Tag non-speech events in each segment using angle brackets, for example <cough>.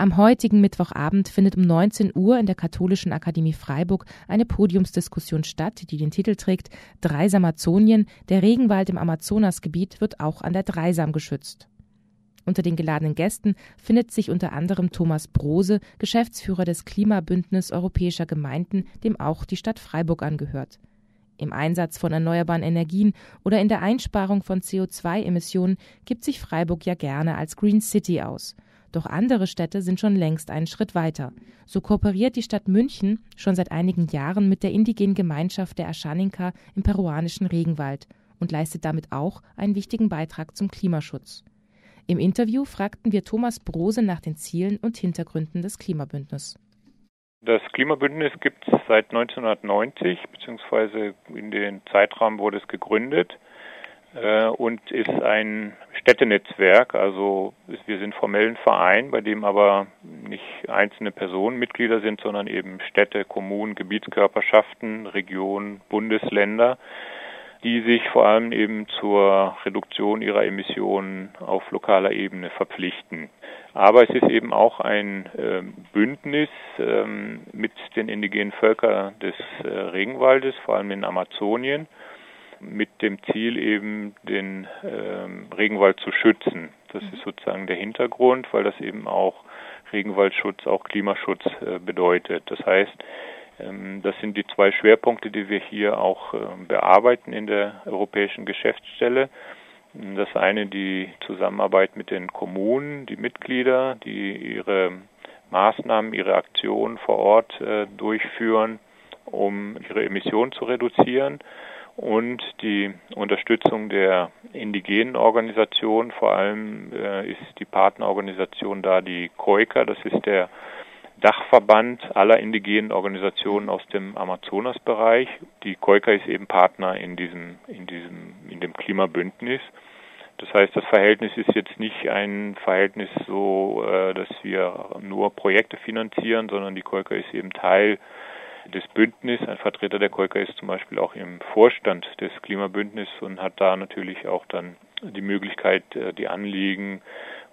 Am heutigen Mittwochabend findet um 19 Uhr in der Katholischen Akademie Freiburg eine Podiumsdiskussion statt, die den Titel trägt Dreisam-Amazonien, der Regenwald im Amazonasgebiet wird auch an der Dreisam geschützt. Unter den geladenen Gästen findet sich unter anderem Thomas Brose, Geschäftsführer des Klimabündnis Europäischer Gemeinden, dem auch die Stadt Freiburg angehört. Im Einsatz von erneuerbaren Energien oder in der Einsparung von CO2-Emissionen gibt sich Freiburg ja gerne als Green City aus – doch andere Städte sind schon längst einen Schritt weiter. So kooperiert die Stadt München schon seit einigen Jahren mit der indigenen Gemeinschaft der Aschaninka im peruanischen Regenwald und leistet damit auch einen wichtigen Beitrag zum Klimaschutz. Im Interview fragten wir Thomas Brose nach den Zielen und Hintergründen des Klimabündnisses. Das Klimabündnis gibt es seit 1990, beziehungsweise in den Zeitraum wurde es gegründet äh, und ist ein Städtenetzwerk. Also wir sind formell ein Verein, bei dem aber nicht einzelne Personen Mitglieder sind, sondern eben Städte, Kommunen, Gebietskörperschaften, Regionen, Bundesländer, die sich vor allem eben zur Reduktion ihrer Emissionen auf lokaler Ebene verpflichten. Aber es ist eben auch ein äh, Bündnis ähm, mit den indigenen Völkern des äh, Regenwaldes, vor allem in Amazonien mit dem Ziel eben den ähm, Regenwald zu schützen. Das ist sozusagen der Hintergrund, weil das eben auch Regenwaldschutz, auch Klimaschutz äh, bedeutet. Das heißt, ähm, das sind die zwei Schwerpunkte, die wir hier auch äh, bearbeiten in der Europäischen Geschäftsstelle. Das eine die Zusammenarbeit mit den Kommunen, die Mitglieder, die ihre Maßnahmen, ihre Aktionen vor Ort äh, durchführen, um ihre Emissionen zu reduzieren und die Unterstützung der indigenen Organisationen. Vor allem äh, ist die Partnerorganisation da die COICA, das ist der Dachverband aller indigenen Organisationen aus dem Amazonasbereich. Die COICA ist eben Partner in diesem, in diesem, in dem Klimabündnis. Das heißt, das Verhältnis ist jetzt nicht ein Verhältnis so, äh, dass wir nur Projekte finanzieren, sondern die COICA ist eben Teil des Bündnisses. Ein Vertreter der Koika ist zum Beispiel auch im Vorstand des Klimabündnisses und hat da natürlich auch dann die Möglichkeit, äh, die Anliegen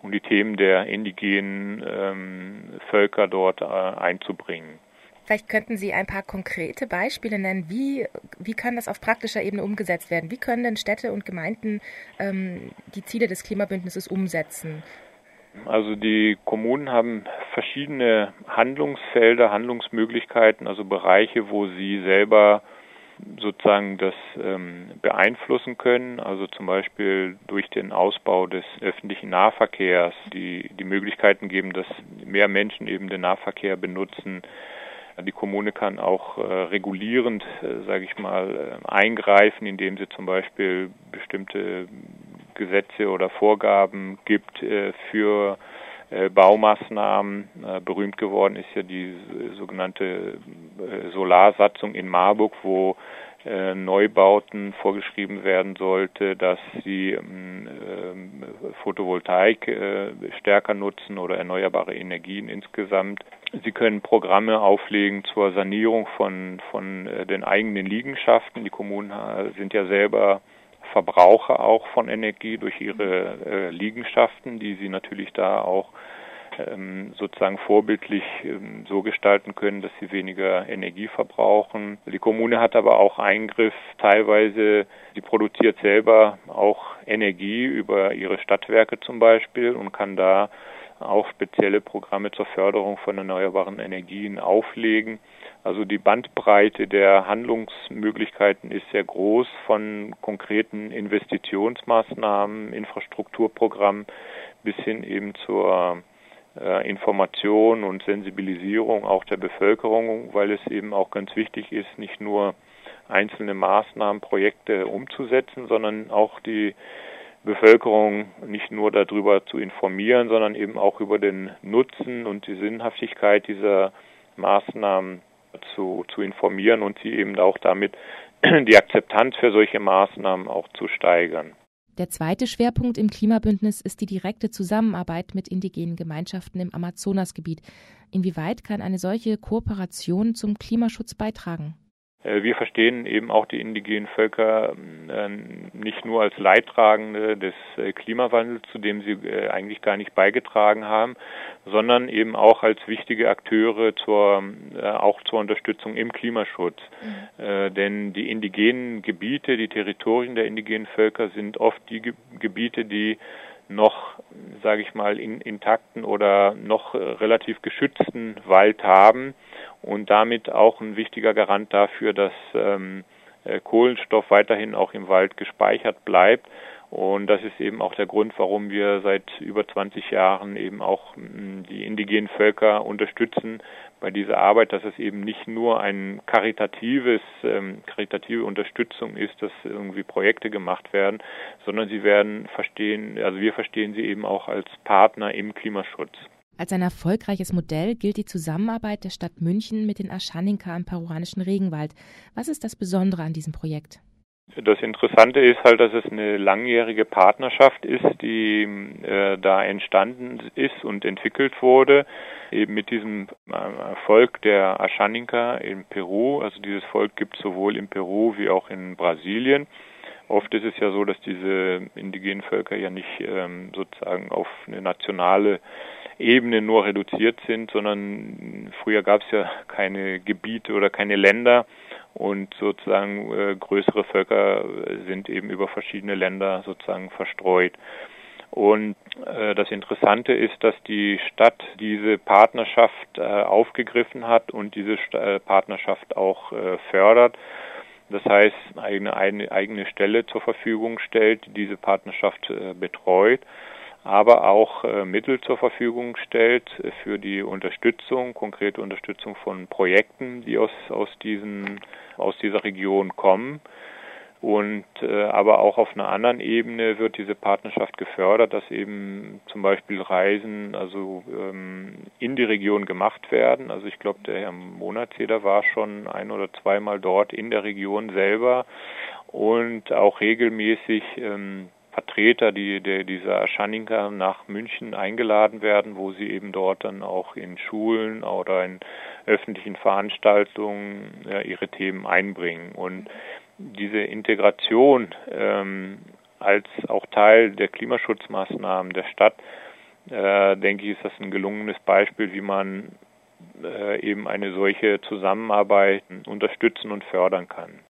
und die Themen der indigenen ähm, Völker dort äh, einzubringen. Vielleicht könnten Sie ein paar konkrete Beispiele nennen. Wie, wie kann das auf praktischer Ebene umgesetzt werden? Wie können denn Städte und Gemeinden ähm, die Ziele des Klimabündnisses umsetzen? Also die Kommunen haben verschiedene Handlungsfelder, Handlungsmöglichkeiten, also Bereiche, wo sie selber sozusagen das ähm, beeinflussen können, also zum Beispiel durch den Ausbau des öffentlichen Nahverkehrs, die die Möglichkeiten geben, dass mehr Menschen eben den Nahverkehr benutzen. Die Kommune kann auch äh, regulierend, äh, sage ich mal, äh, eingreifen, indem sie zum Beispiel bestimmte Gesetze oder Vorgaben gibt äh, für äh, Baumaßnahmen. Äh, berühmt geworden ist ja die sogenannte Solarsatzung in Marburg, wo Neubauten vorgeschrieben werden sollte, dass sie ähm, Photovoltaik stärker nutzen oder erneuerbare Energien insgesamt. Sie können Programme auflegen zur Sanierung von, von den eigenen Liegenschaften. Die Kommunen sind ja selber Verbraucher auch von Energie durch ihre äh, Liegenschaften, die sie natürlich da auch ähm, sozusagen vorbildlich ähm, so gestalten können, dass sie weniger Energie verbrauchen. Die Kommune hat aber auch Eingriff teilweise, sie produziert selber auch Energie über ihre Stadtwerke zum Beispiel und kann da auch spezielle Programme zur Förderung von erneuerbaren Energien auflegen. Also die Bandbreite der Handlungsmöglichkeiten ist sehr groß von konkreten Investitionsmaßnahmen, Infrastrukturprogrammen bis hin eben zur äh, Information und Sensibilisierung auch der Bevölkerung, weil es eben auch ganz wichtig ist, nicht nur einzelne Maßnahmen, Projekte umzusetzen, sondern auch die Bevölkerung nicht nur darüber zu informieren, sondern eben auch über den Nutzen und die Sinnhaftigkeit dieser Maßnahmen zu, zu informieren und sie eben auch damit <clears throat> die Akzeptanz für solche Maßnahmen auch zu steigern. Der zweite Schwerpunkt im Klimabündnis ist die direkte Zusammenarbeit mit indigenen Gemeinschaften im Amazonasgebiet. Inwieweit kann eine solche Kooperation zum Klimaschutz beitragen? Äh, wir verstehen eben auch die indigenen Völker äh, nicht nur als Leidtragende des äh, Klimawandels, zu dem sie eigentlich gar nicht beigetragen haben, sondern eben auch als wichtige Akteure zur, auch zur Unterstützung im Klimaschutz. Mhm. Denn die indigenen Gebiete, die Territorien der indigenen Völker sind oft die Gebiete, die noch, sage ich mal, in, intakten oder noch relativ geschützten Wald haben und damit auch ein wichtiger Garant dafür, dass ähm, äh, Kohlenstoff weiterhin auch im Wald gespeichert bleibt. Und das ist eben auch der Grund, warum wir seit über 20 Jahren eben auch die indigenen Völker unterstützen bei dieser Arbeit, dass es eben nicht nur ein karitatives, ähm, karitative Unterstützung ist, dass irgendwie Projekte gemacht werden, sondern sie werden verstehen, also wir verstehen sie eben auch als Partner im Klimaschutz. Als ein erfolgreiches Modell gilt die Zusammenarbeit der Stadt München mit den Aschaninka im peruanischen Regenwald. Was ist das Besondere an diesem Projekt? Das Interessante ist halt, dass es eine langjährige Partnerschaft ist, die äh, da entstanden ist und entwickelt wurde, eben mit diesem äh, Volk der Aschaninka in Peru. Also dieses Volk gibt es sowohl in Peru wie auch in Brasilien. Oft ist es ja so, dass diese indigenen Völker ja nicht ähm, sozusagen auf eine nationale Ebene nur reduziert sind, sondern früher gab es ja keine Gebiete oder keine Länder und sozusagen äh, größere Völker sind eben über verschiedene Länder sozusagen verstreut. Und äh, das Interessante ist, dass die Stadt diese Partnerschaft äh, aufgegriffen hat und diese St äh, Partnerschaft auch äh, fördert. Das heißt, eine, eine eigene Stelle zur Verfügung stellt, die diese Partnerschaft äh, betreut aber auch äh, Mittel zur Verfügung stellt für die Unterstützung, konkrete Unterstützung von Projekten, die aus, aus, diesen, aus dieser Region kommen. Und äh, aber auch auf einer anderen Ebene wird diese Partnerschaft gefördert, dass eben zum Beispiel Reisen also ähm, in die Region gemacht werden. Also ich glaube, der Herr Monatseder war schon ein oder zweimal dort in der Region selber und auch regelmäßig ähm, Vertreter die, der, dieser Aschaninka nach München eingeladen werden, wo sie eben dort dann auch in Schulen oder in öffentlichen Veranstaltungen ja, ihre Themen einbringen. Und diese Integration ähm, als auch Teil der Klimaschutzmaßnahmen der Stadt, äh, denke ich, ist das ein gelungenes Beispiel, wie man äh, eben eine solche Zusammenarbeit unterstützen und fördern kann.